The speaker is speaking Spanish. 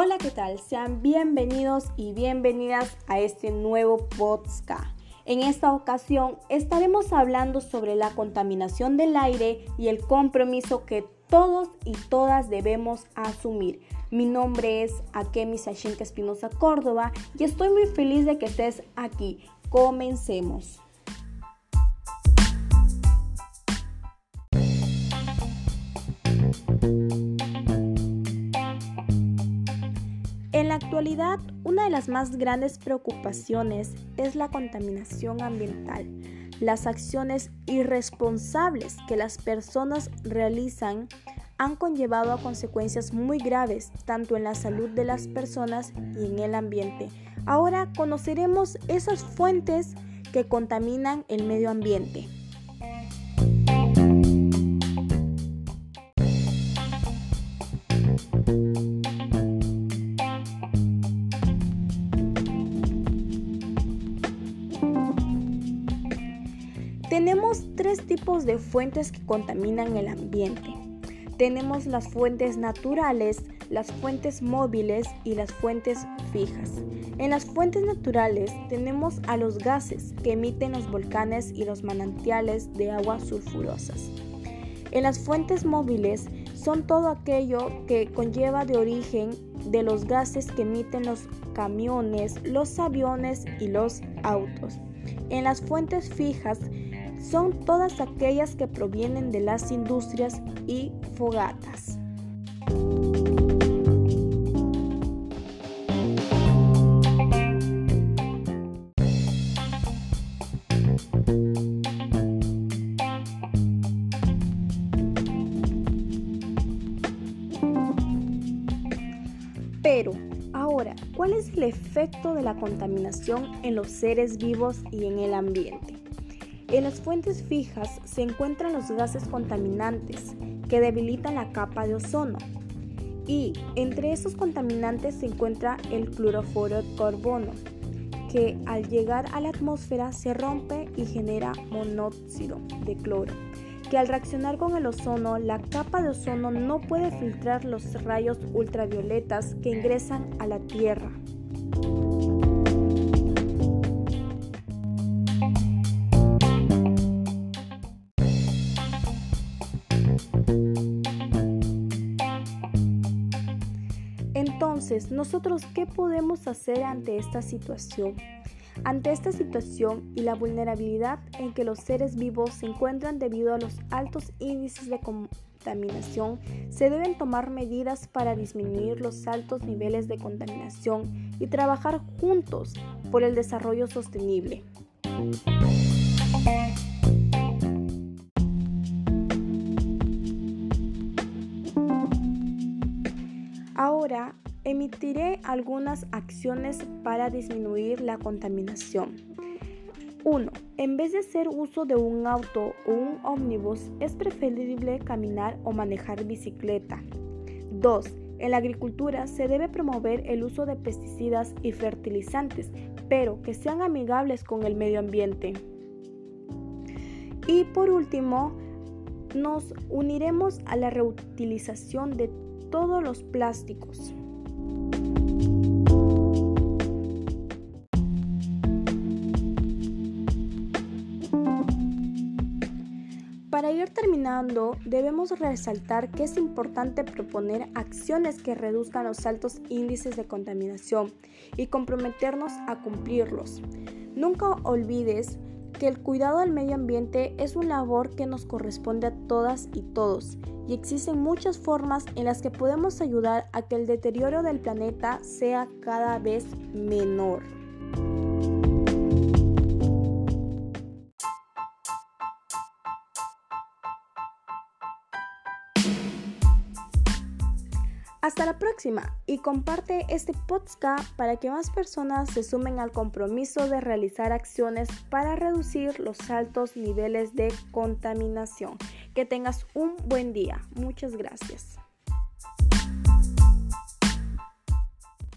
Hola, ¿qué tal? Sean bienvenidos y bienvenidas a este nuevo podcast. En esta ocasión estaremos hablando sobre la contaminación del aire y el compromiso que todos y todas debemos asumir. Mi nombre es Akemi Sashinka Espinosa Córdoba y estoy muy feliz de que estés aquí. Comencemos. En la actualidad, una de las más grandes preocupaciones es la contaminación ambiental. Las acciones irresponsables que las personas realizan han conllevado a consecuencias muy graves tanto en la salud de las personas y en el ambiente. Ahora conoceremos esas fuentes que contaminan el medio ambiente. Tenemos tres tipos de fuentes que contaminan el ambiente. Tenemos las fuentes naturales, las fuentes móviles y las fuentes fijas. En las fuentes naturales tenemos a los gases que emiten los volcanes y los manantiales de aguas sulfurosas. En las fuentes móviles son todo aquello que conlleva de origen de los gases que emiten los camiones, los aviones y los autos. En las fuentes fijas son todas aquellas que provienen de las industrias y fogatas. Pero, ahora, ¿cuál es el efecto de la contaminación en los seres vivos y en el ambiente? En las fuentes fijas se encuentran los gases contaminantes que debilitan la capa de ozono. Y entre esos contaminantes se encuentra el cloroforo de carbono, que al llegar a la atmósfera se rompe y genera monóxido de cloro, que al reaccionar con el ozono, la capa de ozono no puede filtrar los rayos ultravioletas que ingresan a la Tierra. Entonces, ¿nosotros qué podemos hacer ante esta situación? Ante esta situación y la vulnerabilidad en que los seres vivos se encuentran debido a los altos índices de contaminación, se deben tomar medidas para disminuir los altos niveles de contaminación y trabajar juntos por el desarrollo sostenible. Emitiré algunas acciones para disminuir la contaminación. 1. En vez de hacer uso de un auto o un ómnibus, es preferible caminar o manejar bicicleta. 2. En la agricultura se debe promover el uso de pesticidas y fertilizantes, pero que sean amigables con el medio ambiente. Y por último, nos uniremos a la reutilización de todos los plásticos. Para ir terminando, debemos resaltar que es importante proponer acciones que reduzcan los altos índices de contaminación y comprometernos a cumplirlos. Nunca olvides que el cuidado del medio ambiente es una labor que nos corresponde a todas y todos, y existen muchas formas en las que podemos ayudar a que el deterioro del planeta sea cada vez menor. Hasta la próxima y comparte este podcast para que más personas se sumen al compromiso de realizar acciones para reducir los altos niveles de contaminación. Que tengas un buen día. Muchas gracias.